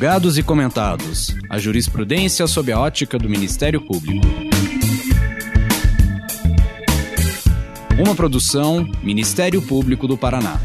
Julgados e comentados. A jurisprudência sob a ótica do Ministério Público. Uma produção Ministério Público do Paraná.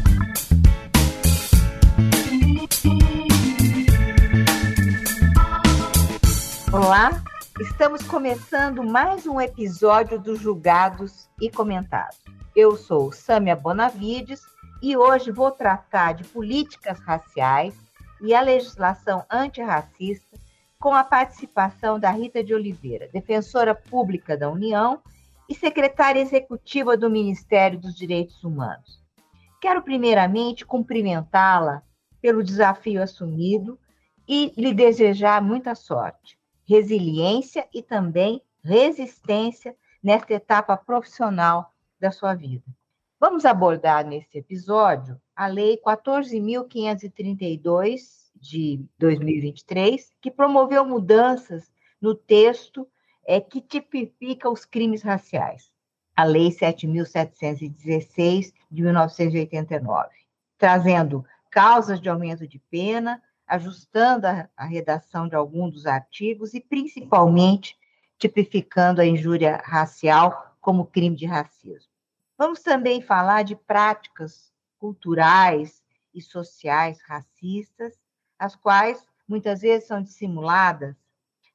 Olá, estamos começando mais um episódio dos Julgados e Comentados. Eu sou Sâmia Bonavides e hoje vou tratar de políticas raciais e a legislação antirracista com a participação da Rita de Oliveira, defensora pública da União e secretária executiva do Ministério dos Direitos Humanos. Quero primeiramente cumprimentá-la pelo desafio assumido e lhe desejar muita sorte, resiliência e também resistência nesta etapa profissional da sua vida. Vamos abordar nesse episódio a Lei 14.532 de 2023, que promoveu mudanças no texto é, que tipifica os crimes raciais, a Lei 7.716 de 1989, trazendo causas de aumento de pena, ajustando a, a redação de alguns dos artigos e, principalmente, tipificando a injúria racial como crime de racismo. Vamos também falar de práticas culturais e sociais racistas, as quais muitas vezes são dissimuladas,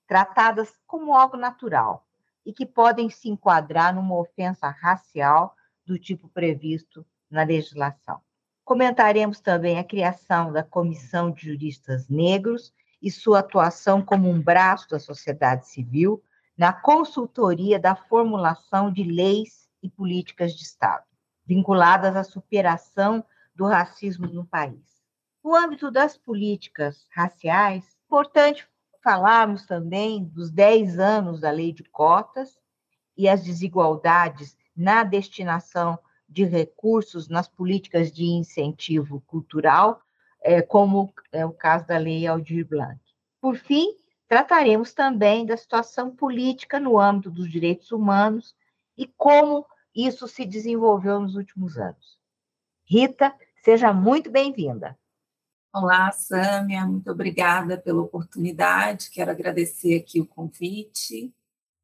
tratadas como algo natural e que podem se enquadrar numa ofensa racial do tipo previsto na legislação. Comentaremos também a criação da Comissão de Juristas Negros e sua atuação como um braço da sociedade civil na consultoria da formulação de leis e políticas de Estado, vinculadas à superação do racismo no país. No âmbito das políticas raciais, importante falarmos também dos 10 anos da lei de cotas e as desigualdades na destinação de recursos nas políticas de incentivo cultural, é, como é o caso da Lei Aldir Blanc. Por fim, trataremos também da situação política no âmbito dos direitos humanos e como isso se desenvolveu nos últimos anos. Rita, seja muito bem-vinda. Olá, Sâmia, muito obrigada pela oportunidade. Quero agradecer aqui o convite,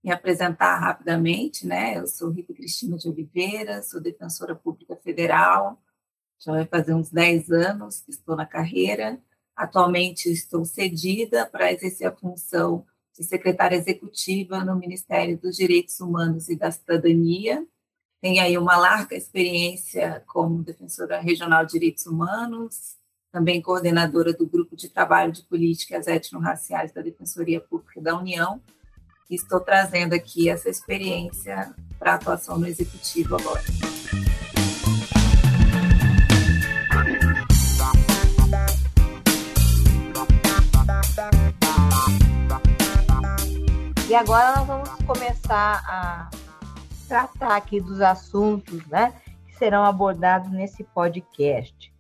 me apresentar rapidamente, né? Eu sou Rita Cristina de Oliveira, sou defensora pública federal, já vai fazer uns 10 anos que estou na carreira. Atualmente estou cedida para exercer a função de secretária executiva no Ministério dos Direitos Humanos e da Cidadania, tem aí uma larga experiência como defensora regional de direitos humanos, também coordenadora do Grupo de Trabalho de Políticas Étnico-Raciais da Defensoria Pública da União, e estou trazendo aqui essa experiência para atuação no Executivo agora. E agora nós vamos começar a tratar aqui dos assuntos né, que serão abordados nesse podcast,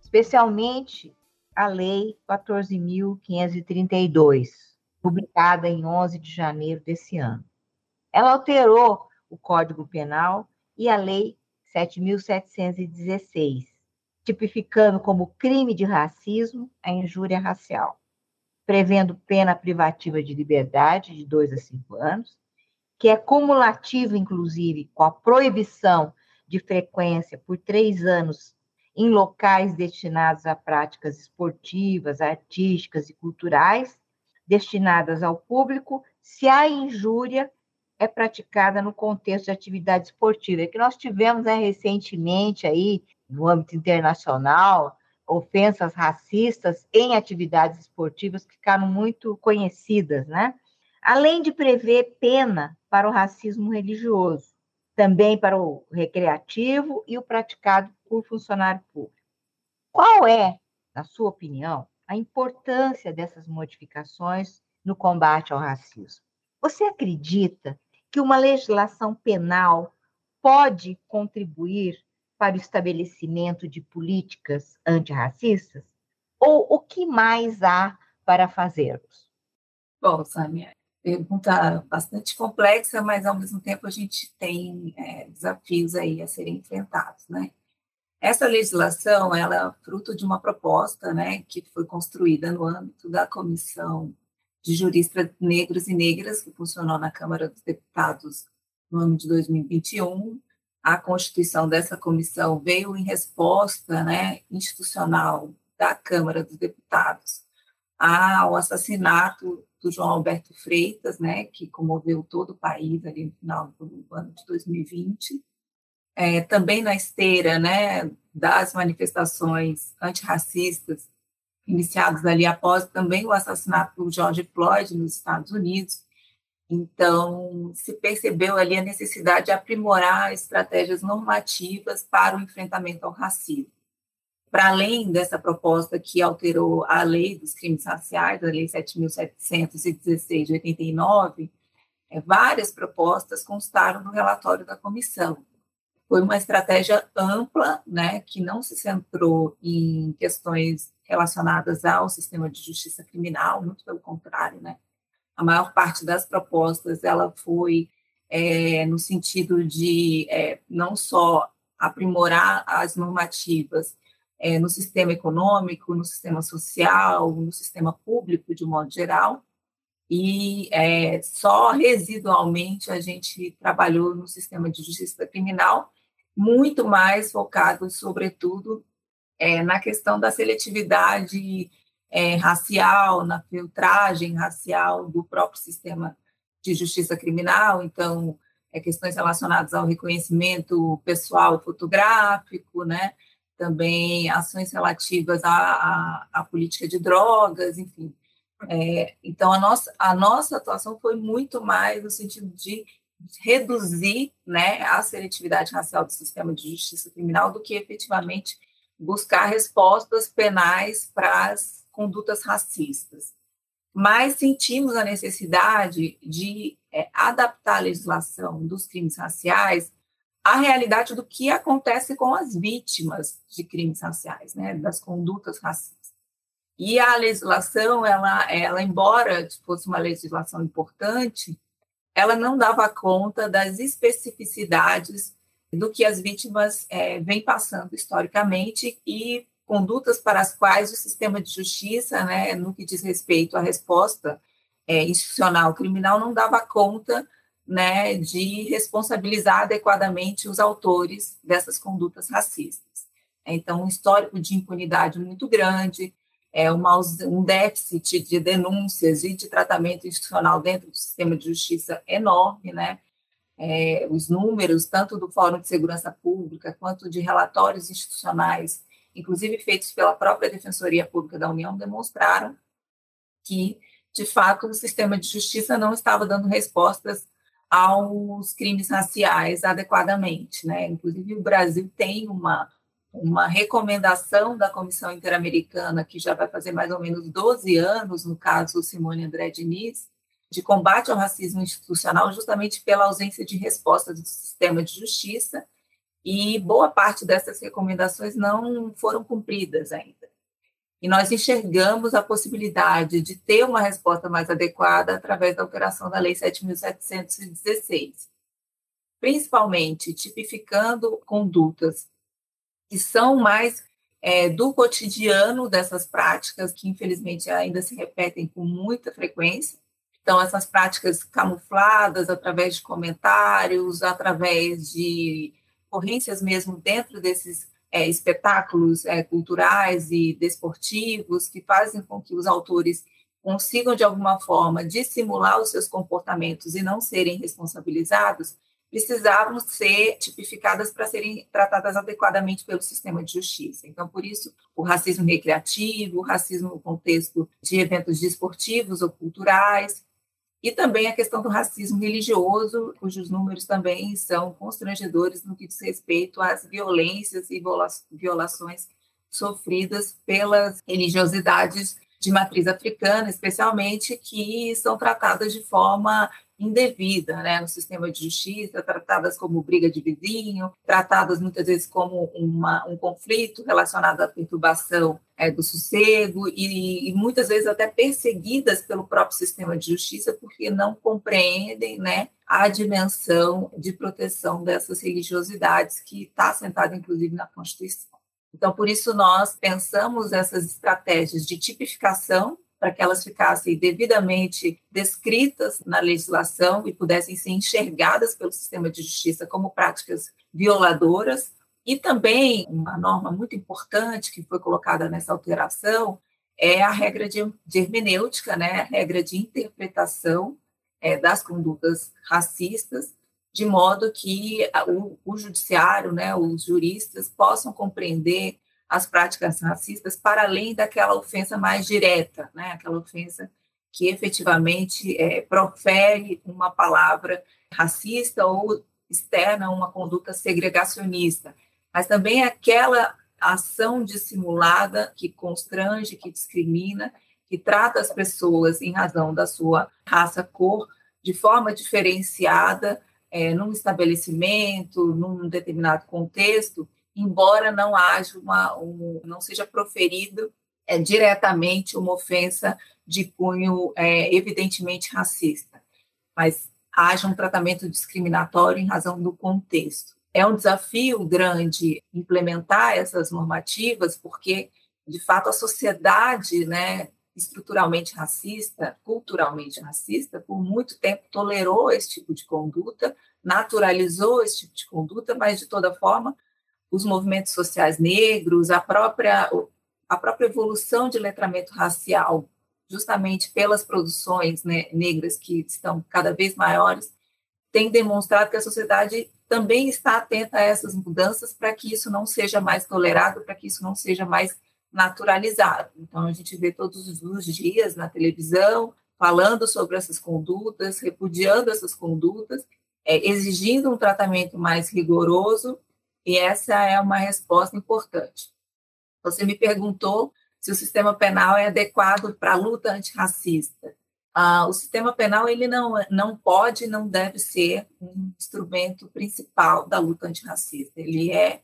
especialmente a Lei 14.532, publicada em 11 de janeiro desse ano. Ela alterou o Código Penal e a Lei 7.716, tipificando como crime de racismo a injúria racial, prevendo pena privativa de liberdade de dois a cinco anos que é cumulativo, inclusive, com a proibição de frequência por três anos em locais destinados a práticas esportivas, artísticas e culturais, destinadas ao público, se a injúria é praticada no contexto de atividade esportiva. É que nós tivemos né, recentemente aí, no âmbito internacional, ofensas racistas em atividades esportivas que ficaram muito conhecidas, né? Além de prever pena para o racismo religioso, também para o recreativo e o praticado por funcionário público. Qual é, na sua opinião, a importância dessas modificações no combate ao racismo? Você acredita que uma legislação penal pode contribuir para o estabelecimento de políticas antirracistas? Ou o que mais há para fazermos? Bom, Samia, pergunta bastante complexa, mas ao mesmo tempo a gente tem é, desafios aí a serem enfrentados, né? Essa legislação ela é fruto de uma proposta né, que foi construída no âmbito da Comissão de Juristas Negros e Negras, que funcionou na Câmara dos Deputados no ano de 2021. A constituição dessa comissão veio em resposta né, institucional da Câmara dos Deputados ao assassinato do João Alberto Freitas, né, que comoveu todo o país ali no final do ano de 2020 é, também na esteira né, das manifestações antirracistas iniciadas ali após também o assassinato do George Floyd nos Estados Unidos. Então, se percebeu ali a necessidade de aprimorar estratégias normativas para o enfrentamento ao racismo. Para além dessa proposta que alterou a lei dos crimes raciais, a lei 7.716 de 89, é, várias propostas constaram no relatório da comissão, foi uma estratégia ampla, né, que não se centrou em questões relacionadas ao sistema de justiça criminal, muito pelo contrário, né. A maior parte das propostas ela foi é, no sentido de é, não só aprimorar as normativas é, no sistema econômico, no sistema social, no sistema público de um modo geral, e é, só residualmente a gente trabalhou no sistema de justiça criminal, muito mais focado, sobretudo, é, na questão da seletividade é, racial, na filtragem racial do próprio sistema de justiça criminal, então, é, questões relacionadas ao reconhecimento pessoal fotográfico, né? Também ações relativas à, à, à política de drogas, enfim. É, então, a nossa, a nossa atuação foi muito mais no sentido de reduzir né, a seletividade racial do sistema de justiça criminal do que efetivamente buscar respostas penais para as condutas racistas. Mas sentimos a necessidade de é, adaptar a legislação dos crimes raciais à realidade do que acontece com as vítimas de crimes raciais, né, das condutas racistas. E a legislação, ela, ela embora fosse uma legislação importante, ela não dava conta das especificidades do que as vítimas é, vêm passando historicamente e condutas para as quais o sistema de justiça, né, no que diz respeito à resposta é, institucional criminal, não dava conta né, de responsabilizar adequadamente os autores dessas condutas racistas. Então, um histórico de impunidade muito grande, é, uma, um déficit de denúncias e de tratamento institucional dentro do sistema de justiça enorme, né? É, os números, tanto do Fórum de Segurança Pública, quanto de relatórios institucionais, inclusive feitos pela própria Defensoria Pública da União, demonstraram que, de fato, o sistema de justiça não estava dando respostas aos crimes raciais adequadamente, né? Inclusive, o Brasil tem uma uma recomendação da Comissão Interamericana, que já vai fazer mais ou menos 12 anos, no caso Simone André Diniz, de combate ao racismo institucional, justamente pela ausência de resposta do sistema de justiça, e boa parte dessas recomendações não foram cumpridas ainda. E nós enxergamos a possibilidade de ter uma resposta mais adequada através da alteração da Lei 7.716, principalmente tipificando condutas que são mais é, do cotidiano dessas práticas, que infelizmente ainda se repetem com muita frequência. Então, essas práticas camufladas através de comentários, através de ocorrências mesmo dentro desses é, espetáculos é, culturais e desportivos, que fazem com que os autores consigam, de alguma forma, dissimular os seus comportamentos e não serem responsabilizados, precisavam ser tipificadas para serem tratadas adequadamente pelo sistema de justiça. Então, por isso, o racismo recreativo, o racismo no contexto de eventos desportivos ou culturais, e também a questão do racismo religioso, cujos números também são constrangedores no que diz respeito às violências e violações sofridas pelas religiosidades de matriz africana, especialmente, que são tratadas de forma indevida né, no sistema de justiça, tratadas como briga de vizinho, tratadas muitas vezes como uma, um conflito relacionado à perturbação é, do sossego e, e, muitas vezes até perseguidas pelo próprio sistema de justiça porque não compreendem né, a dimensão de proteção dessas religiosidades que está assentada, inclusive, na Constituição. Então, por isso, nós pensamos essas estratégias de tipificação para que elas ficassem devidamente descritas na legislação e pudessem ser enxergadas pelo sistema de justiça como práticas violadoras. E também uma norma muito importante que foi colocada nessa alteração é a regra de, de hermenêutica, né, a regra de interpretação é, das condutas racistas, de modo que o, o judiciário, né, os juristas possam compreender as práticas racistas para além daquela ofensa mais direta, né? aquela ofensa que efetivamente é, profere uma palavra racista ou externa uma conduta segregacionista, mas também aquela ação dissimulada que constrange, que discrimina, que trata as pessoas em razão da sua raça, cor, de forma diferenciada, é, num estabelecimento, num determinado contexto, embora não haja uma, um, não seja proferido é, diretamente uma ofensa de cunho é, evidentemente racista, mas haja um tratamento discriminatório em razão do contexto. É um desafio grande implementar essas normativas, porque, de fato, a sociedade, né, estruturalmente racista, culturalmente racista, por muito tempo tolerou esse tipo de conduta, naturalizou esse tipo de conduta, mas, de toda forma, os movimentos sociais negros, a própria, a própria evolução de letramento racial, justamente pelas produções né, negras que estão cada vez maiores, tem demonstrado que a sociedade também está atenta a essas mudanças para que isso não seja mais tolerado, para que isso não seja mais naturalizado. Então, a gente vê todos os dias na televisão falando sobre essas condutas, repudiando essas condutas, é, exigindo um tratamento mais rigoroso e essa é uma resposta importante. Você me perguntou se o sistema penal é adequado para a luta antirracista. Ah, o sistema penal ele não, não pode, não deve ser um instrumento principal da luta antirracista. Ele é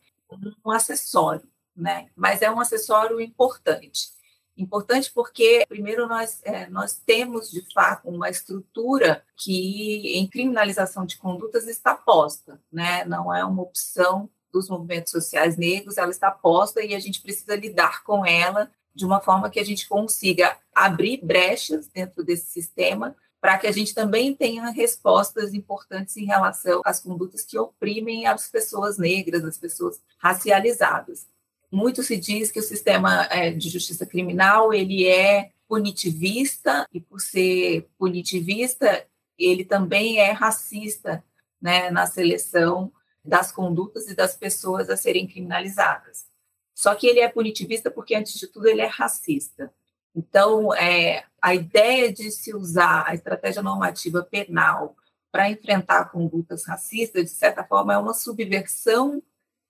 um acessório, né? Mas é um acessório importante. Importante porque, primeiro, nós, é, nós temos, de fato, uma estrutura que, em criminalização de condutas, está posta, né? não é uma opção dos movimentos sociais negros, ela está posta e a gente precisa lidar com ela de uma forma que a gente consiga abrir brechas dentro desse sistema para que a gente também tenha respostas importantes em relação às condutas que oprimem as pessoas negras, as pessoas racializadas. Muito se diz que o sistema é, de justiça criminal ele é punitivista e por ser punitivista ele também é racista, né, na seleção das condutas e das pessoas a serem criminalizadas. Só que ele é punitivista porque, antes de tudo, ele é racista. Então, é, a ideia de se usar a estratégia normativa penal para enfrentar condutas racistas, de certa forma, é uma subversão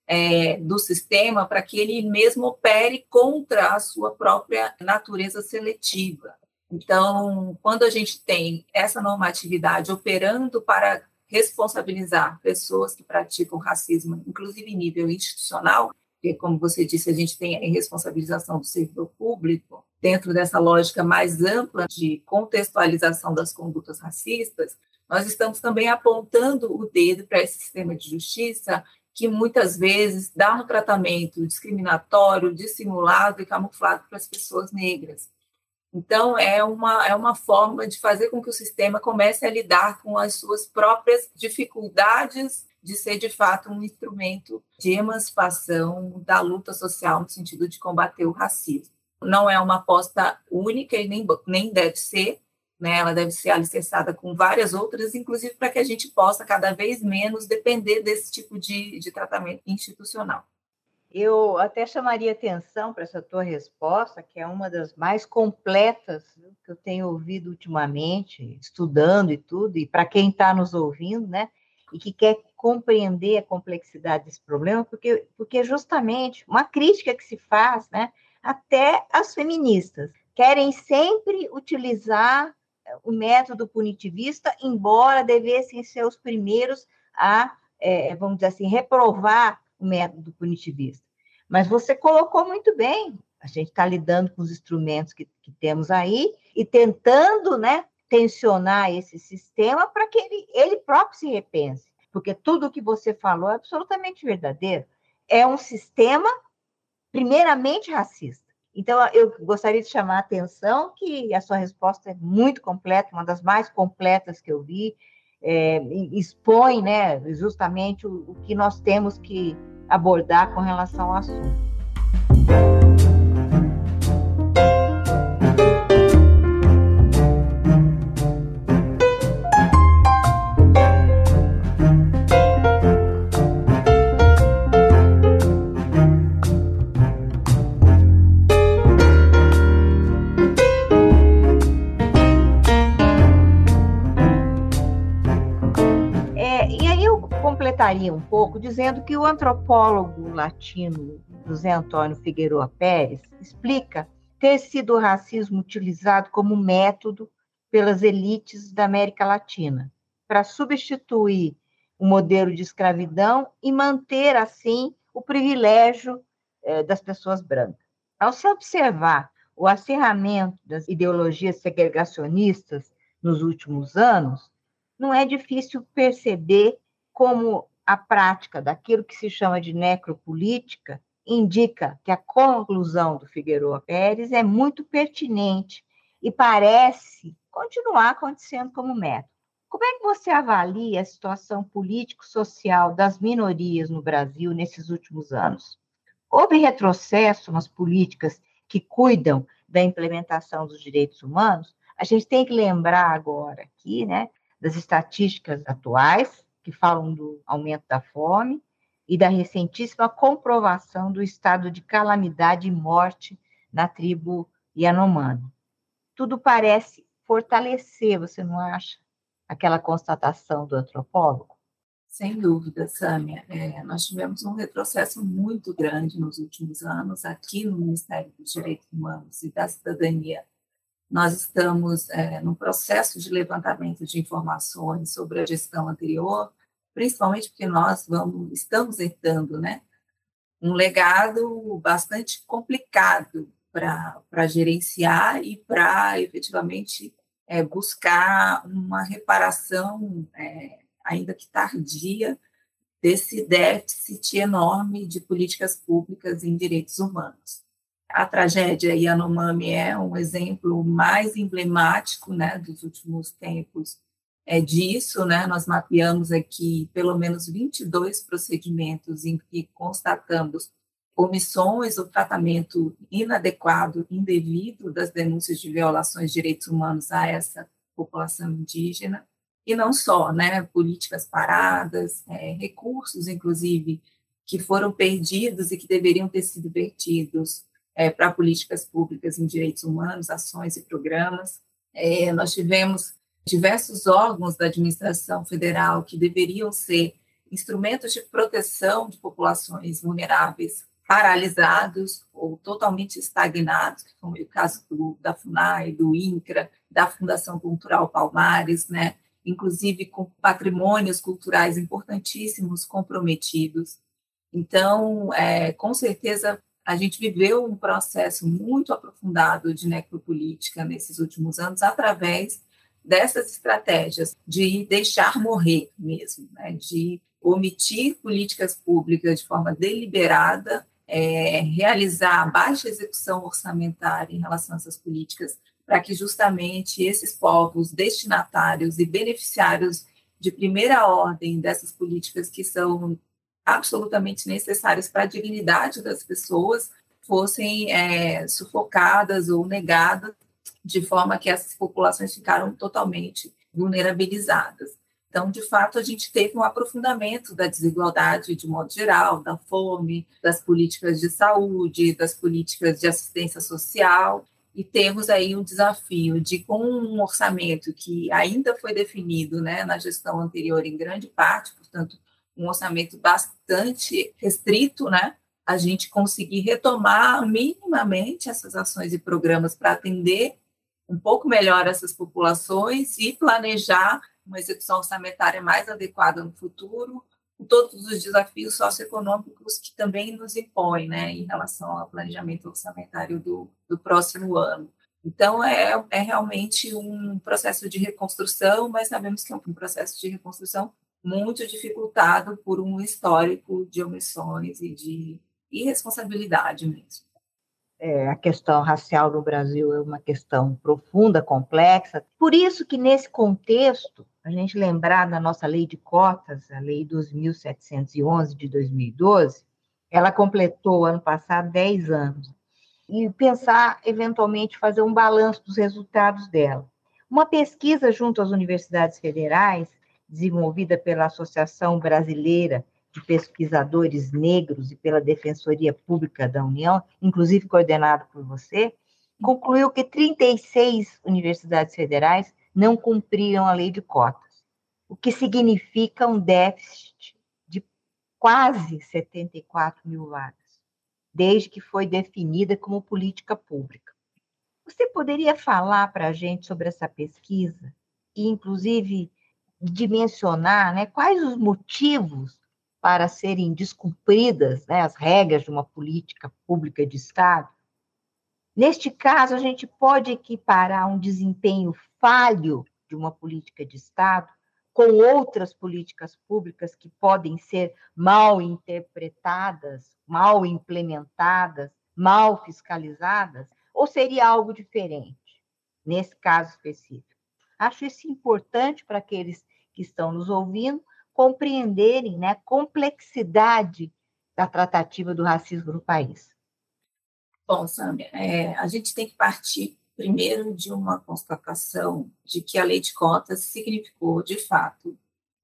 é, do sistema para que ele mesmo opere contra a sua própria natureza seletiva. Então, quando a gente tem essa normatividade operando para responsabilizar pessoas que praticam racismo, inclusive em nível institucional, porque, como você disse, a gente tem a responsabilização do servidor público, dentro dessa lógica mais ampla de contextualização das condutas racistas, nós estamos também apontando o dedo para esse sistema de justiça que muitas vezes dá um tratamento discriminatório, dissimulado e camuflado para as pessoas negras. Então, é uma, é uma forma de fazer com que o sistema comece a lidar com as suas próprias dificuldades de ser, de fato, um instrumento de emancipação da luta social no sentido de combater o racismo. Não é uma aposta única e nem, nem deve ser, né? ela deve ser alicerçada com várias outras, inclusive para que a gente possa cada vez menos depender desse tipo de, de tratamento institucional. Eu até chamaria atenção para essa tua resposta, que é uma das mais completas que eu tenho ouvido ultimamente, estudando e tudo, e para quem está nos ouvindo, né, e que quer compreender a complexidade desse problema, porque, porque justamente uma crítica que se faz, né, até as feministas, querem sempre utilizar o método punitivista, embora devessem ser os primeiros a, é, vamos dizer assim, reprovar o método punitivista. Mas você colocou muito bem, a gente está lidando com os instrumentos que, que, temos aí e tentando né, tensionar esse sistema para que ele, ele próprio se repense. Porque tudo o que você falou é absolutamente verdadeiro. É um sistema, primeiramente, racista. Então, eu gostaria de chamar a atenção que a sua resposta é muito completa, uma das mais completas que eu vi, é, expõe né, justamente o, o que nós temos que abordar com relação ao assunto. Completaria um pouco dizendo que o antropólogo latino José Antônio Figueroa Pérez explica ter sido o racismo utilizado como método pelas elites da América Latina para substituir o modelo de escravidão e manter assim o privilégio eh, das pessoas brancas. Ao se observar o acerramento das ideologias segregacionistas nos últimos anos, não é difícil perceber como a prática daquilo que se chama de necropolítica indica que a conclusão do Figueiredo Pérez é muito pertinente e parece continuar acontecendo como método. Como é que você avalia a situação político-social das minorias no Brasil nesses últimos anos? Houve retrocesso nas políticas que cuidam da implementação dos direitos humanos? A gente tem que lembrar agora aqui, né, das estatísticas atuais, que falam do aumento da fome e da recentíssima comprovação do estado de calamidade e morte na tribo Yanomami. Tudo parece fortalecer, você não acha, aquela constatação do antropólogo? Sem dúvida, Sâmia. É, nós tivemos um retrocesso muito grande nos últimos anos aqui no Ministério dos Direitos Humanos e da Cidadania nós estamos é, num processo de levantamento de informações sobre a gestão anterior, principalmente porque nós vamos, estamos herdando né, um legado bastante complicado para gerenciar e para efetivamente é, buscar uma reparação, é, ainda que tardia, desse déficit enorme de políticas públicas em direitos humanos. A tragédia Yanomami é um exemplo mais emblemático né, dos últimos tempos é, disso. Né? Nós mapeamos aqui pelo menos 22 procedimentos em que constatamos omissões ou tratamento inadequado, indevido das denúncias de violações de direitos humanos a essa população indígena. E não só, né? políticas paradas, é, recursos, inclusive, que foram perdidos e que deveriam ter sido vertidos é, para políticas públicas em direitos humanos, ações e programas. É, nós tivemos diversos órgãos da administração federal que deveriam ser instrumentos de proteção de populações vulneráveis paralisados ou totalmente estagnados, como é o caso do, da FUNAI, do INCRA, da Fundação Cultural Palmares, né? inclusive com patrimônios culturais importantíssimos comprometidos. Então, é, com certeza, a gente viveu um processo muito aprofundado de necropolítica nesses últimos anos através dessas estratégias de deixar morrer mesmo, né? de omitir políticas públicas de forma deliberada, é, realizar baixa execução orçamentária em relação a essas políticas, para que justamente esses povos destinatários e beneficiários de primeira ordem dessas políticas que são absolutamente necessárias para a dignidade das pessoas fossem é, sufocadas ou negadas, de forma que essas populações ficaram totalmente vulnerabilizadas. Então, de fato, a gente teve um aprofundamento da desigualdade de modo geral, da fome, das políticas de saúde, das políticas de assistência social, e temos aí um desafio de, com um orçamento que ainda foi definido né, na gestão anterior, em grande parte, portanto, um orçamento bastante restrito, né? A gente conseguir retomar minimamente essas ações e programas para atender um pouco melhor essas populações e planejar uma execução orçamentária mais adequada no futuro, com todos os desafios socioeconômicos que também nos impõem, né, em relação ao planejamento orçamentário do, do próximo ano. Então, é, é realmente um processo de reconstrução, mas sabemos que é um processo de reconstrução muito dificultado por um histórico de omissões e de irresponsabilidade mesmo. É, a questão racial no Brasil é uma questão profunda, complexa. Por isso que, nesse contexto, a gente lembrar da nossa lei de cotas, a lei 2.711 de 2012, ela completou ano passado 10 anos e pensar, eventualmente, fazer um balanço dos resultados dela. Uma pesquisa junto às universidades federais, desenvolvida pela Associação Brasileira de Pesquisadores Negros e pela Defensoria Pública da União, inclusive coordenado por você, concluiu que 36 universidades federais não cumpriram a lei de cotas, o que significa um déficit de quase 74 mil vagas desde que foi definida como política pública. Você poderia falar para a gente sobre essa pesquisa e, inclusive, dimensionar né, quais os motivos para serem descumpridas né, as regras de uma política pública de Estado? Neste caso, a gente pode equiparar um desempenho falho de uma política de Estado com outras políticas públicas que podem ser mal interpretadas, mal implementadas, mal fiscalizadas, ou seria algo diferente nesse caso específico? Acho isso importante para aqueles que estão nos ouvindo compreenderem né, a complexidade da tratativa do racismo no país. Bom, Sâmia, é, a gente tem que partir primeiro de uma constatação de que a lei de cotas significou, de fato,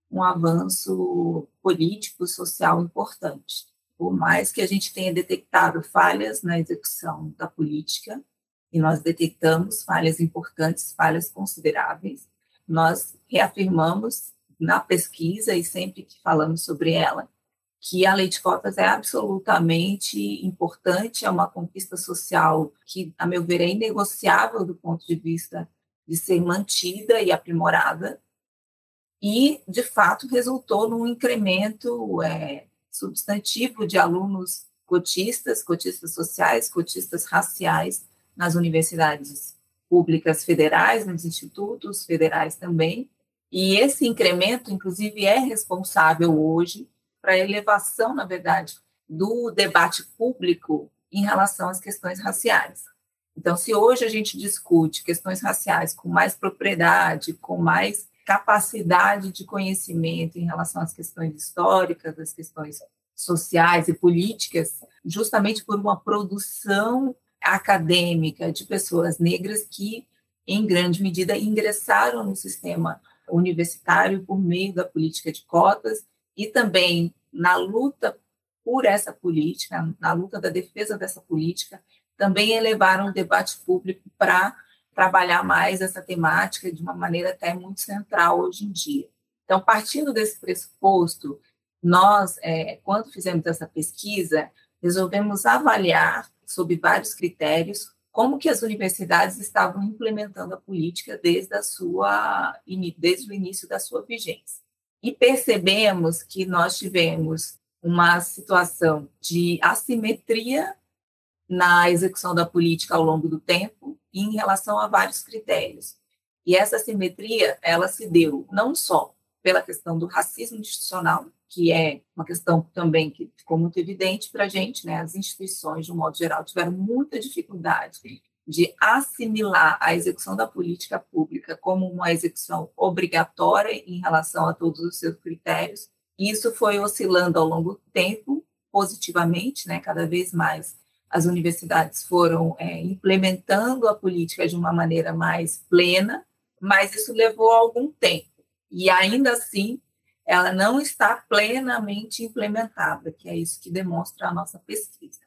um avanço político, social importante. Por mais que a gente tenha detectado falhas na execução da política, e nós detectamos falhas importantes, falhas consideráveis, nós reafirmamos na pesquisa e sempre que falamos sobre ela que a lei de cotas é absolutamente importante, é uma conquista social que, a meu ver, é inegociável do ponto de vista de ser mantida e aprimorada, e, de fato, resultou num incremento é, substantivo de alunos cotistas, cotistas sociais, cotistas raciais nas universidades públicas federais, nos institutos federais também, e esse incremento, inclusive, é responsável hoje para a elevação, na verdade, do debate público em relação às questões raciais. Então, se hoje a gente discute questões raciais com mais propriedade, com mais capacidade de conhecimento em relação às questões históricas, às questões sociais e políticas, justamente por uma produção acadêmica de pessoas negras que, em grande medida, ingressaram no sistema universitário por meio da política de cotas e também na luta por essa política, na luta da defesa dessa política, também elevaram o debate público para trabalhar mais essa temática de uma maneira até muito central hoje em dia. Então, partindo desse pressuposto, nós, é, quando fizemos essa pesquisa, resolvemos avaliar, sob vários critérios, como que as universidades estavam implementando a política desde, a sua, desde o início da sua vigência e percebemos que nós tivemos uma situação de assimetria na execução da política ao longo do tempo em relação a vários critérios. E essa assimetria, ela se deu não só pela questão do racismo institucional, que é uma questão também que ficou muito evidente para a gente, né? As instituições, de um modo geral, tiveram muita dificuldade de assimilar a execução da política pública como uma execução obrigatória em relação a todos os seus critérios. Isso foi oscilando ao longo do tempo, positivamente, né? cada vez mais as universidades foram é, implementando a política de uma maneira mais plena, mas isso levou algum tempo. E ainda assim, ela não está plenamente implementada, que é isso que demonstra a nossa pesquisa.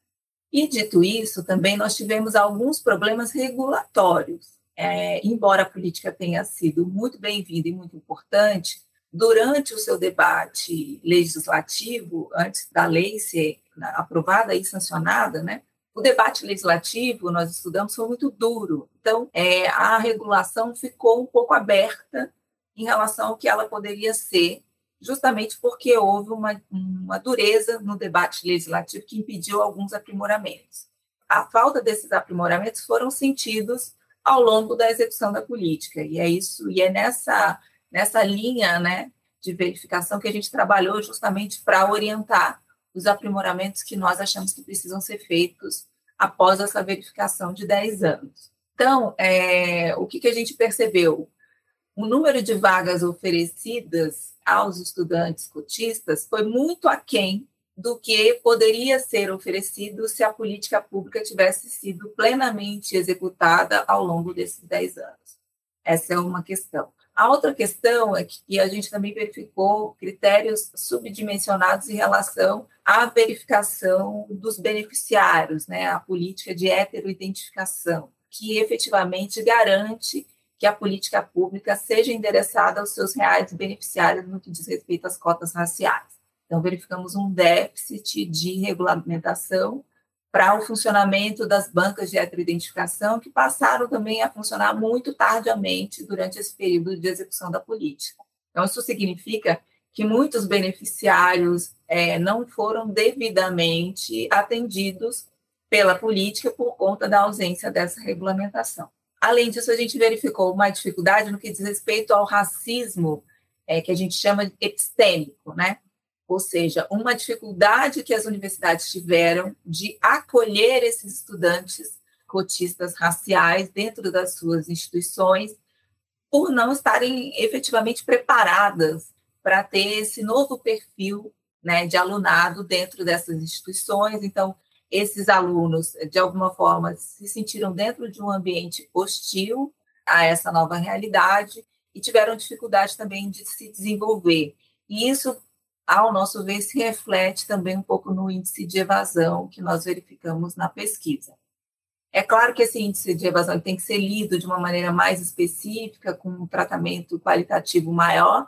E, dito isso, também nós tivemos alguns problemas regulatórios. É, embora a política tenha sido muito bem-vinda e muito importante, durante o seu debate legislativo, antes da lei ser aprovada e sancionada, né, o debate legislativo, nós estudamos, foi muito duro. Então, é, a regulação ficou um pouco aberta em relação ao que ela poderia ser justamente porque houve uma, uma dureza no debate legislativo que impediu alguns aprimoramentos. A falta desses aprimoramentos foram sentidos ao longo da execução da política. E é isso, e é nessa, nessa linha né, de verificação que a gente trabalhou justamente para orientar os aprimoramentos que nós achamos que precisam ser feitos após essa verificação de 10 anos. Então, é, o que, que a gente percebeu? O número de vagas oferecidas aos estudantes cotistas foi muito aquém do que poderia ser oferecido se a política pública tivesse sido plenamente executada ao longo desses 10 anos. Essa é uma questão. A outra questão é que a gente também verificou critérios subdimensionados em relação à verificação dos beneficiários, né, a política de heteroidentificação, que efetivamente garante que a política pública seja endereçada aos seus reais beneficiários no que diz respeito às cotas raciais. Então, verificamos um déficit de regulamentação para o funcionamento das bancas de heteroidentificação, que passaram também a funcionar muito tardiamente durante esse período de execução da política. Então, isso significa que muitos beneficiários é, não foram devidamente atendidos pela política por conta da ausência dessa regulamentação. Além disso, a gente verificou uma dificuldade no que diz respeito ao racismo, é, que a gente chama de epistêmico, né? ou seja, uma dificuldade que as universidades tiveram de acolher esses estudantes cotistas raciais dentro das suas instituições, por não estarem efetivamente preparadas para ter esse novo perfil né, de alunado dentro dessas instituições. Então, esses alunos, de alguma forma, se sentiram dentro de um ambiente hostil a essa nova realidade e tiveram dificuldade também de se desenvolver. E isso ao nosso ver, se reflete também um pouco no índice de evasão que nós verificamos na pesquisa. É claro que esse índice de evasão tem que ser lido de uma maneira mais específica, com um tratamento qualitativo maior,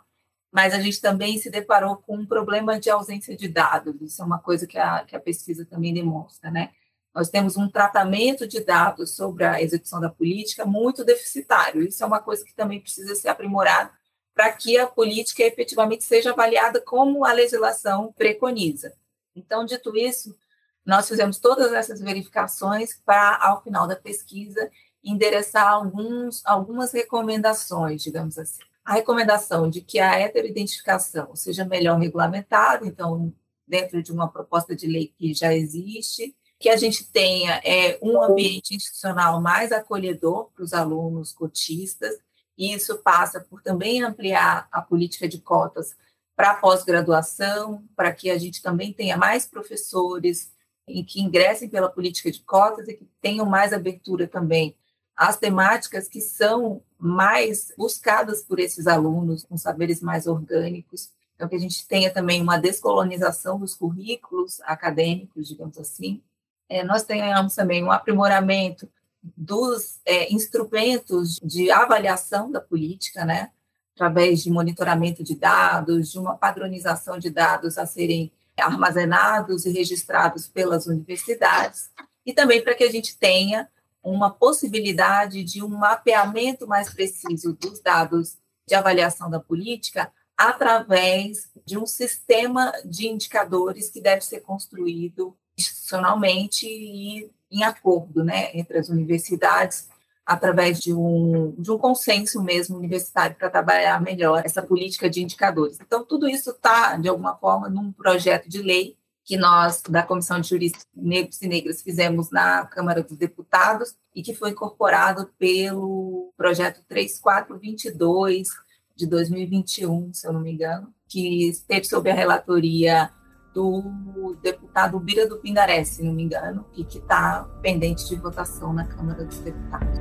mas a gente também se deparou com um problema de ausência de dados. Isso é uma coisa que a, que a pesquisa também demonstra, né? Nós temos um tratamento de dados sobre a execução da política muito deficitário. Isso é uma coisa que também precisa ser aprimorada para que a política efetivamente seja avaliada como a legislação preconiza. Então, dito isso, nós fizemos todas essas verificações para, ao final da pesquisa, endereçar alguns, algumas recomendações, digamos assim. A recomendação de que a heteroidentificação seja melhor regulamentada, então, dentro de uma proposta de lei que já existe, que a gente tenha é, um ambiente institucional mais acolhedor para os alunos cotistas, e isso passa por também ampliar a política de cotas para pós-graduação, para que a gente também tenha mais professores e que ingressem pela política de cotas e que tenham mais abertura também às temáticas que são mais buscadas por esses alunos, com saberes mais orgânicos. Então, que a gente tenha também uma descolonização dos currículos acadêmicos, digamos assim. É, nós tenhamos também um aprimoramento dos é, instrumentos de avaliação da política, né, através de monitoramento de dados, de uma padronização de dados a serem armazenados e registrados pelas universidades, e também para que a gente tenha uma possibilidade de um mapeamento mais preciso dos dados de avaliação da política através de um sistema de indicadores que deve ser construído institucionalmente e em acordo né, entre as universidades, através de um, de um consenso mesmo universitário para trabalhar melhor essa política de indicadores. Então, tudo isso está, de alguma forma, num projeto de lei que nós, da Comissão de Juristas Negros e Negras, fizemos na Câmara dos Deputados e que foi incorporado pelo projeto 3422 de 2021, se eu não me engano, que esteve sob a relatoria do deputado Bira do Pindaré, se não me engano, e que está pendente de votação na Câmara dos Deputados.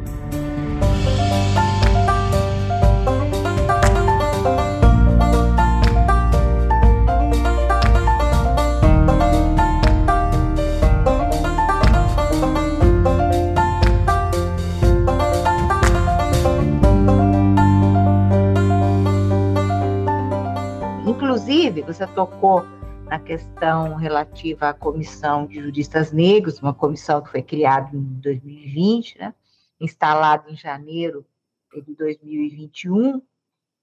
Inclusive, você tocou na questão relativa à comissão de juristas negros, uma comissão que foi criada em 2020, né, instalada em janeiro de 2021,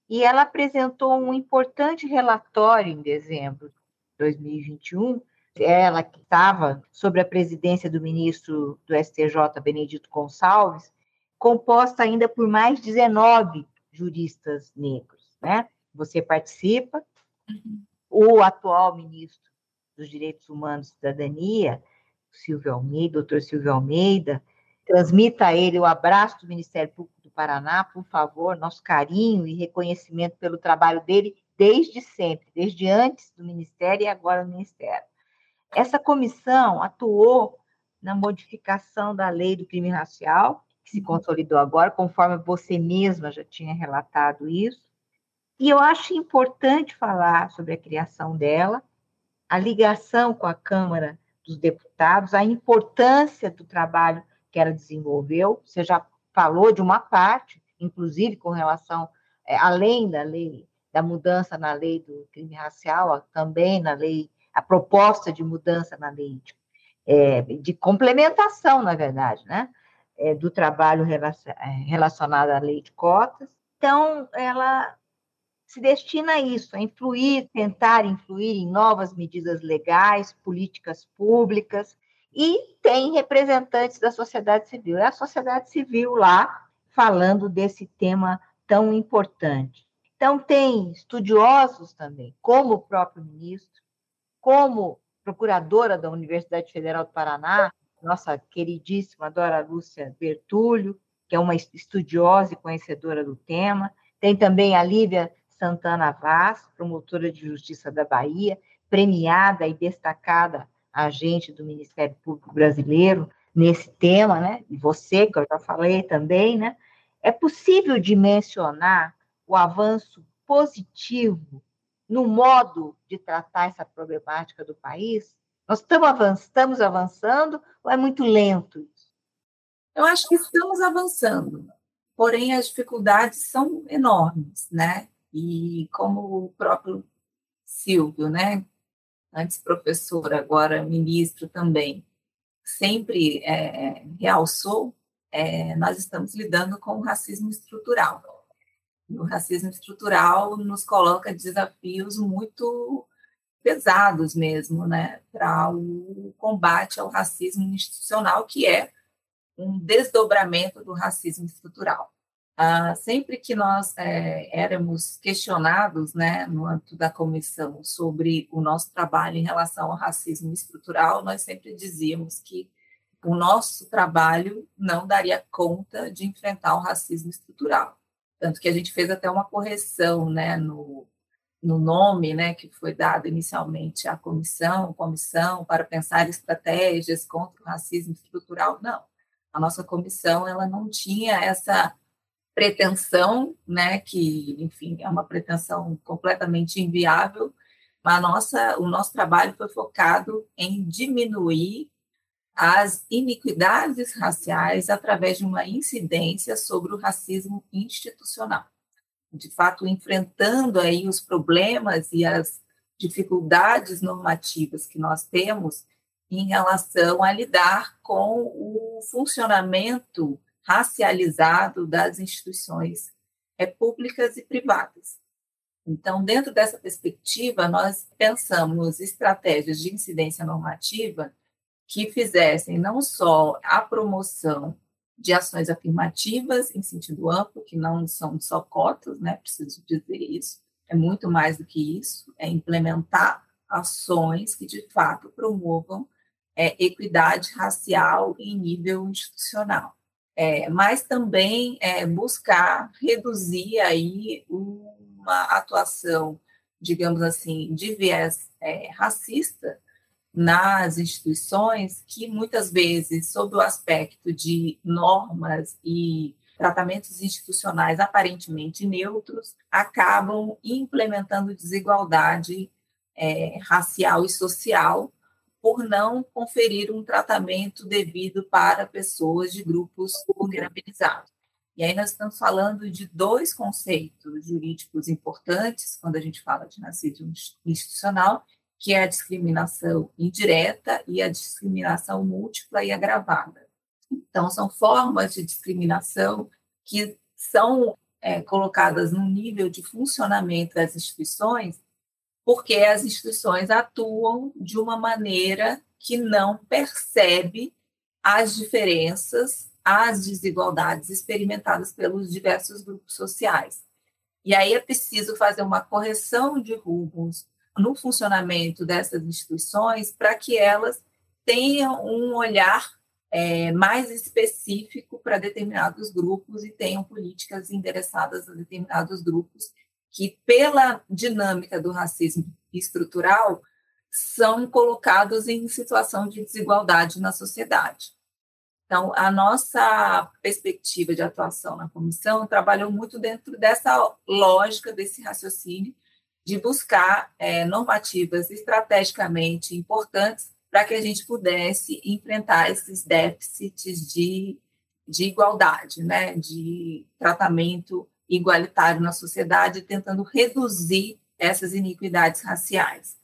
e ela apresentou um importante relatório em dezembro de 2021, ela que estava sob a presidência do ministro do STJ, Benedito Gonçalves, composta ainda por mais 19 juristas negros, né? Você participa. O atual ministro dos Direitos Humanos e Cidadania, Silvio Almeida, doutor Silvio Almeida, transmita a ele o abraço do Ministério Público do Paraná, por favor, nosso carinho e reconhecimento pelo trabalho dele desde sempre, desde antes do Ministério e agora no Ministério. Essa comissão atuou na modificação da lei do crime racial, que se consolidou agora, conforme você mesma já tinha relatado isso. E eu acho importante falar sobre a criação dela, a ligação com a Câmara dos Deputados, a importância do trabalho que ela desenvolveu. Você já falou de uma parte, inclusive com relação, é, além da lei, da mudança na lei do crime racial, também na lei, a proposta de mudança na lei de, é, de complementação, na verdade, né? É, do trabalho é, relacionado à lei de cotas. Então, ela se destina a isso, a influir, tentar influir em novas medidas legais, políticas públicas, e tem representantes da sociedade civil. É a sociedade civil lá falando desse tema tão importante. Então, tem estudiosos também, como o próprio ministro, como procuradora da Universidade Federal do Paraná, nossa queridíssima Dora Lúcia Bertulho, que é uma estudiosa e conhecedora do tema. Tem também a Lívia Santana Vaz, promotora de justiça da Bahia, premiada e destacada agente do Ministério Público Brasileiro nesse tema, né? E você, que eu já falei também, né? É possível dimensionar o avanço positivo no modo de tratar essa problemática do país? Nós estamos avançando, ou é muito lento isso? Eu acho que estamos avançando, porém as dificuldades são enormes, né? E como o próprio Silvio, né, antes professor, agora ministro também, sempre é, realçou, é, nós estamos lidando com o racismo estrutural. E o racismo estrutural nos coloca desafios muito pesados mesmo, né, para o combate ao racismo institucional, que é um desdobramento do racismo estrutural. Ah, sempre que nós é, éramos questionados, né, no âmbito da comissão, sobre o nosso trabalho em relação ao racismo estrutural, nós sempre dizíamos que o nosso trabalho não daria conta de enfrentar o racismo estrutural. Tanto que a gente fez até uma correção né, no, no nome né, que foi dado inicialmente à comissão, comissão para pensar estratégias contra o racismo estrutural. Não, a nossa comissão ela não tinha essa pretensão, né, que, enfim, é uma pretensão completamente inviável, mas nossa, o nosso trabalho foi focado em diminuir as iniquidades raciais através de uma incidência sobre o racismo institucional. De fato, enfrentando aí os problemas e as dificuldades normativas que nós temos em relação a lidar com o funcionamento racializado das instituições é, públicas e privadas. Então, dentro dessa perspectiva, nós pensamos estratégias de incidência normativa que fizessem não só a promoção de ações afirmativas em sentido amplo, que não são só cotas, né? Preciso dizer isso. É muito mais do que isso. É implementar ações que de fato promovam é, equidade racial em nível institucional é, mas também é, buscar reduzir aí uma atuação, digamos assim, de viés é, racista nas instituições, que muitas vezes, sob o aspecto de normas e tratamentos institucionais aparentemente neutros, acabam implementando desigualdade é, racial e social por não conferir um tratamento devido para pessoas de grupos vulnerabilizados. E aí nós estamos falando de dois conceitos jurídicos importantes quando a gente fala de racismo institucional, que é a discriminação indireta e a discriminação múltipla e agravada. Então, são formas de discriminação que são é, colocadas no nível de funcionamento das instituições porque as instituições atuam de uma maneira que não percebe as diferenças as desigualdades experimentadas pelos diversos grupos sociais. E aí é preciso fazer uma correção de rumos no funcionamento dessas instituições para que elas tenham um olhar é, mais específico para determinados grupos e tenham políticas endereçadas a determinados grupos que, pela dinâmica do racismo estrutural, são colocados em situação de desigualdade na sociedade. Então, a nossa perspectiva de atuação na comissão trabalhou muito dentro dessa lógica, desse raciocínio, de buscar é, normativas estrategicamente importantes para que a gente pudesse enfrentar esses déficits de, de igualdade, né, de tratamento igualitário na sociedade, tentando reduzir essas iniquidades raciais.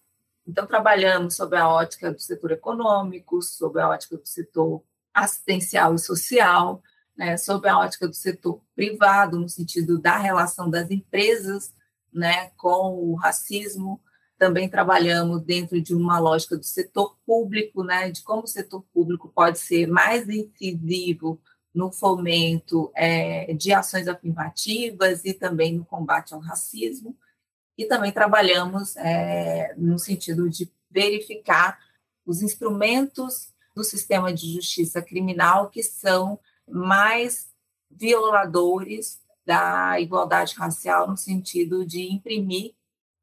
Então, trabalhamos sobre a ótica do setor econômico, sobre a ótica do setor assistencial e social, né, sobre a ótica do setor privado, no sentido da relação das empresas né, com o racismo. Também trabalhamos dentro de uma lógica do setor público, né, de como o setor público pode ser mais incisivo no fomento é, de ações afirmativas e também no combate ao racismo. E também trabalhamos é, no sentido de verificar os instrumentos do sistema de justiça criminal que são mais violadores da igualdade racial no sentido de imprimir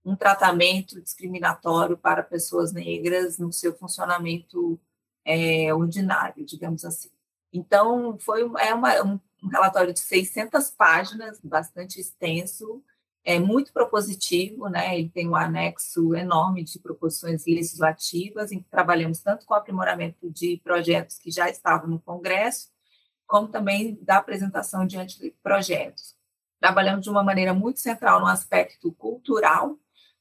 um tratamento discriminatório para pessoas negras no seu funcionamento é, ordinário, digamos assim. Então, foi é uma, um relatório de 600 páginas, bastante extenso, é muito propositivo, né? Ele tem um anexo enorme de proposições legislativas, em que trabalhamos tanto com o aprimoramento de projetos que já estavam no Congresso, como também da apresentação de anteprojetos. Trabalhamos de uma maneira muito central no aspecto cultural,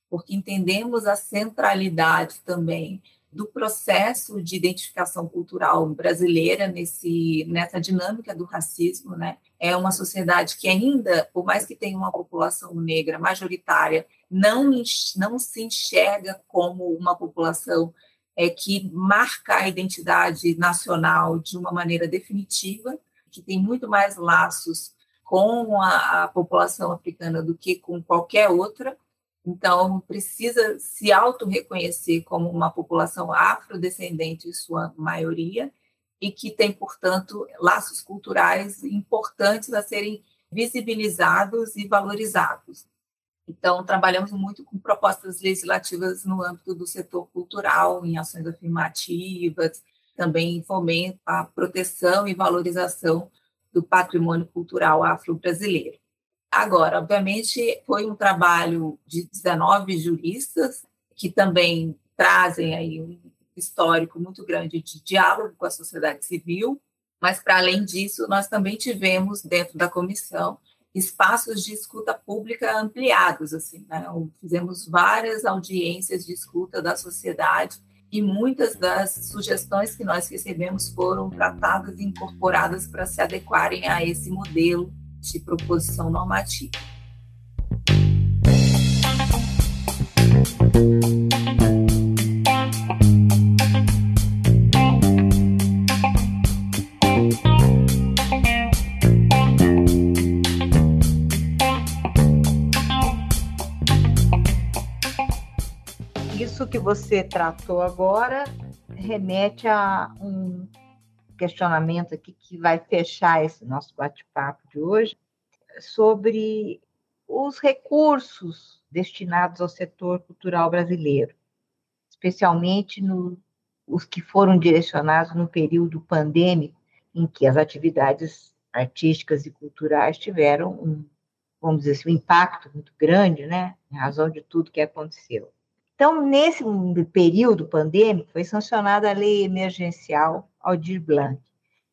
porque entendemos a centralidade também do processo de identificação cultural brasileira nesse, nessa dinâmica do racismo, né? É uma sociedade que ainda, por mais que tenha uma população negra majoritária, não, não se enxerga como uma população é, que marca a identidade nacional de uma maneira definitiva, que tem muito mais laços com a, a população africana do que com qualquer outra, então, precisa se auto-reconhecer como uma população afrodescendente, em sua maioria, e que tem, portanto, laços culturais importantes a serem visibilizados e valorizados. Então, trabalhamos muito com propostas legislativas no âmbito do setor cultural, em ações afirmativas, também fomento a proteção e valorização do patrimônio cultural afro-brasileiro. Agora, obviamente, foi um trabalho de 19 juristas que também trazem aí um histórico muito grande de diálogo com a sociedade civil, mas para além disso, nós também tivemos dentro da comissão espaços de escuta pública ampliados, assim, né? fizemos várias audiências de escuta da sociedade e muitas das sugestões que nós recebemos foram tratadas e incorporadas para se adequarem a esse modelo de proposição normativa. Isso que você tratou agora remete a um questionamento aqui que vai fechar esse nosso bate-papo de hoje, sobre os recursos destinados ao setor cultural brasileiro, especialmente no, os que foram direcionados no período pandêmico, em que as atividades artísticas e culturais tiveram um, vamos dizer assim, um impacto muito grande, né, em razão de tudo que aconteceu. Então, nesse período pandêmico, foi sancionada a lei emergencial Aldir Blanc,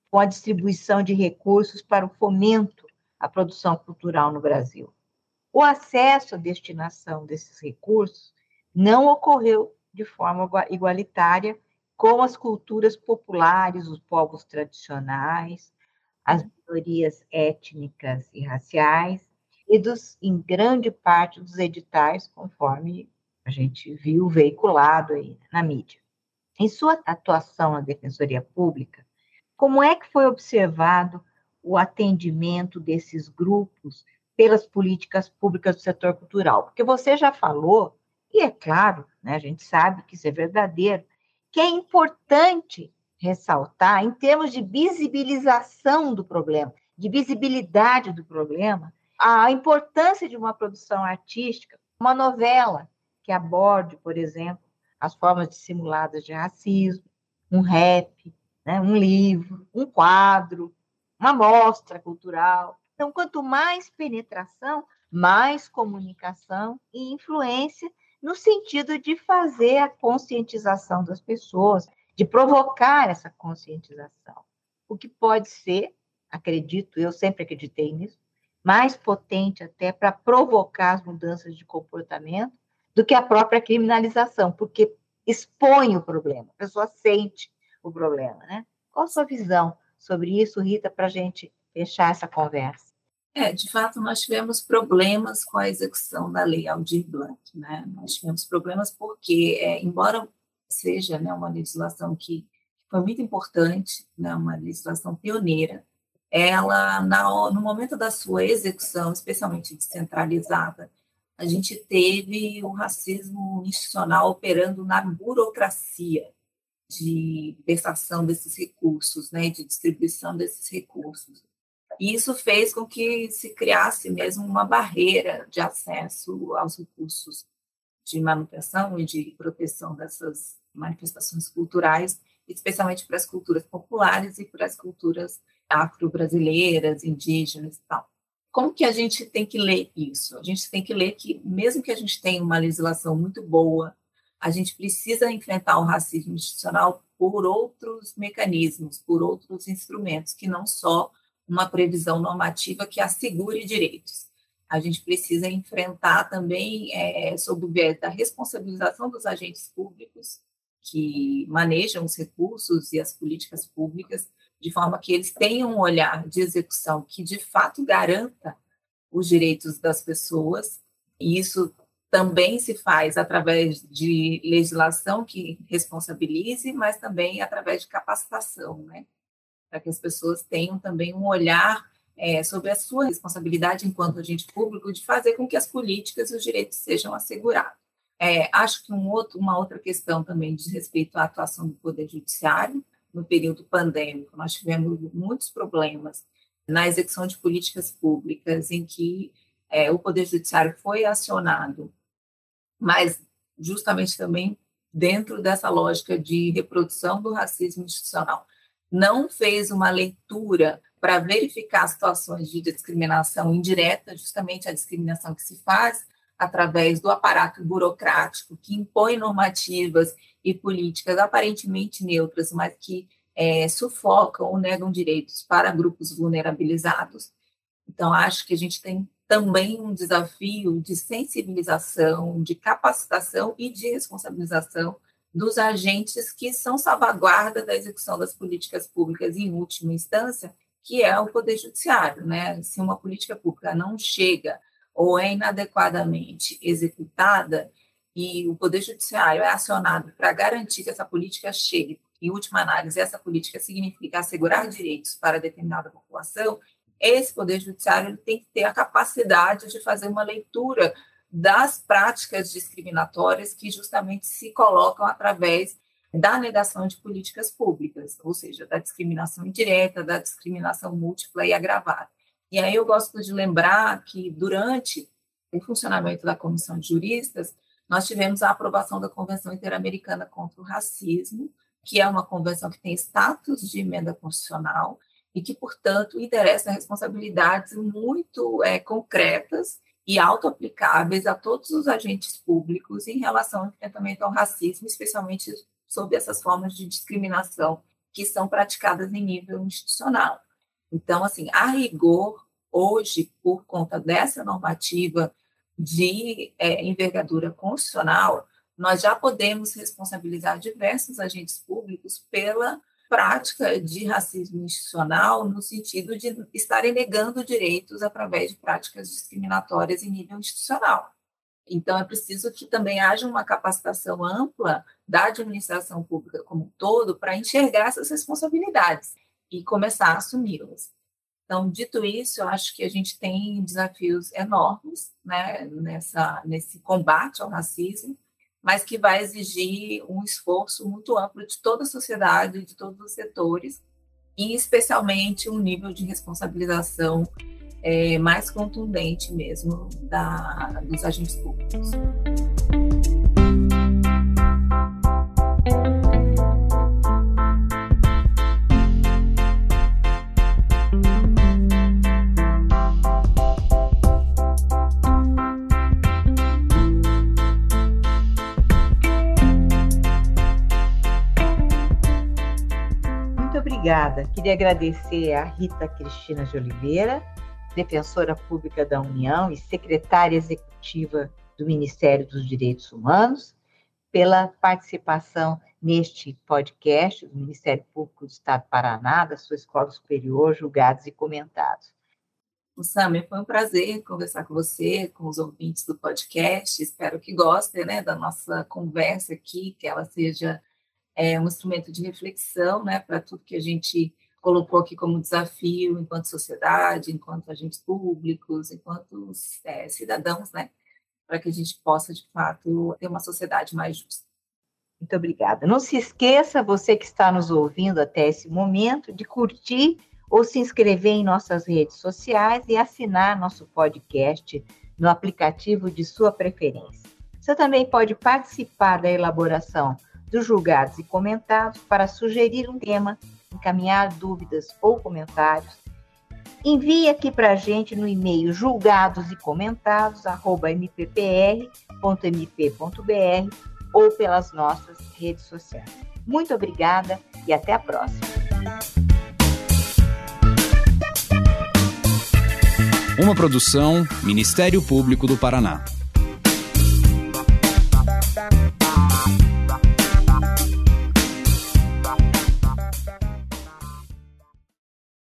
com a distribuição de recursos para o fomento à produção cultural no Brasil. O acesso à destinação desses recursos não ocorreu de forma igualitária com as culturas populares, os povos tradicionais, as minorias étnicas e raciais, e dos, em grande parte dos editais, conforme a gente viu veiculado aí na mídia. Em sua atuação na Defensoria Pública, Como é que foi observado o atendimento desses grupos pelas políticas públicas do setor cultural? Porque você já falou, e é claro, né, a gente sabe que isso é verdadeiro, que é importante ressaltar, em termos de visibilização do problema, de visibilidade do problema, a importância de uma produção artística, uma novela que aborde, por exemplo, as formas dissimuladas de racismo, um rap, né, um livro, um quadro, uma mostra cultural. Então, quanto mais penetração, mais comunicação e influência no sentido de fazer a conscientização das pessoas, de provocar essa conscientização. O que pode ser, acredito, eu sempre acreditei nisso, mais potente até para provocar as mudanças de comportamento do que a própria criminalização, porque expõe o problema, a pessoa sente o problema, né? Qual a sua visão sobre isso, Rita, para a gente fechar essa conversa? É, de fato, nós tivemos problemas com a execução da lei Aldir Blanc, né? Nós tivemos problemas porque, é, embora seja né, uma legislação que foi muito importante, né, uma legislação pioneira, ela, na, no momento da sua execução, especialmente descentralizada, a gente teve o racismo institucional operando na burocracia de versação desses recursos, né, de distribuição desses recursos. E isso fez com que se criasse mesmo uma barreira de acesso aos recursos de manutenção e de proteção dessas manifestações culturais, especialmente para as culturas populares e para as culturas afro-brasileiras, indígenas e tal. Como que a gente tem que ler isso? A gente tem que ler que, mesmo que a gente tenha uma legislação muito boa, a gente precisa enfrentar o racismo institucional por outros mecanismos, por outros instrumentos, que não só uma previsão normativa que assegure direitos. A gente precisa enfrentar também, é, sob o viés da responsabilização dos agentes públicos que manejam os recursos e as políticas públicas, de forma que eles tenham um olhar de execução que de fato garanta os direitos das pessoas, e isso também se faz através de legislação que responsabilize, mas também através de capacitação, né? Para que as pessoas tenham também um olhar é, sobre a sua responsabilidade enquanto agente público de fazer com que as políticas e os direitos sejam assegurados. É, acho que um outro, uma outra questão também diz respeito à atuação do Poder Judiciário no período pandêmico. Nós tivemos muitos problemas na execução de políticas públicas em que é, o Poder Judiciário foi acionado, mas justamente também dentro dessa lógica de reprodução do racismo institucional. Não fez uma leitura para verificar situações de discriminação indireta, justamente a discriminação que se faz através do aparato burocrático que impõe normativas e políticas aparentemente neutras, mas que é, sufocam ou negam direitos para grupos vulnerabilizados. Então, acho que a gente tem também um desafio de sensibilização, de capacitação e de responsabilização dos agentes que são salvaguarda da execução das políticas públicas em última instância, que é o Poder Judiciário. Né? Se uma política pública não chega ou é inadequadamente executada e o Poder Judiciário é acionado para garantir que essa política chegue, em última análise, essa política significa assegurar direitos para determinada população, esse Poder Judiciário tem que ter a capacidade de fazer uma leitura das práticas discriminatórias que justamente se colocam através da negação de políticas públicas, ou seja, da discriminação indireta, da discriminação múltipla e agravada. E aí eu gosto de lembrar que durante o funcionamento da Comissão de Juristas, nós tivemos a aprovação da Convenção Interamericana contra o Racismo, que é uma convenção que tem status de emenda constitucional e que, portanto, interessa responsabilidades muito é, concretas e auto-aplicáveis a todos os agentes públicos em relação ao enfrentamento ao racismo, especialmente sob essas formas de discriminação que são praticadas em nível institucional. Então, assim, a rigor, hoje, por conta dessa normativa de é, envergadura constitucional, nós já podemos responsabilizar diversos agentes públicos pela prática de racismo institucional, no sentido de estarem negando direitos através de práticas discriminatórias em nível institucional. Então, é preciso que também haja uma capacitação ampla da administração pública como um todo para enxergar essas responsabilidades e começar a assumi-las. Então, dito isso, eu acho que a gente tem desafios enormes né, nessa, nesse combate ao racismo, mas que vai exigir um esforço muito amplo de toda a sociedade, de todos os setores, e especialmente um nível de responsabilização é, mais contundente mesmo da, dos agentes públicos. Obrigada. Queria agradecer a Rita Cristina de Oliveira, defensora pública da União e secretária executiva do Ministério dos Direitos Humanos, pela participação neste podcast do Ministério Público do Estado do Paraná, da sua Escola Superior, julgados e comentados. Samia, foi um prazer conversar com você, com os ouvintes do podcast. Espero que gostem né, da nossa conversa aqui, que ela seja é um instrumento de reflexão, né, para tudo que a gente colocou aqui como desafio enquanto sociedade, enquanto agentes públicos, enquanto é, cidadãos, né, para que a gente possa, de fato, ter uma sociedade mais justa. Muito obrigada. Não se esqueça, você que está nos ouvindo até esse momento, de curtir ou se inscrever em nossas redes sociais e assinar nosso podcast no aplicativo de sua preferência. Você também pode participar da elaboração dos julgados e comentados para sugerir um tema, encaminhar dúvidas ou comentários. Envie aqui para a gente no e-mail julgados e comentados, mppr.mp.br ou pelas nossas redes sociais. Muito obrigada e até a próxima. Uma produção Ministério Público do Paraná.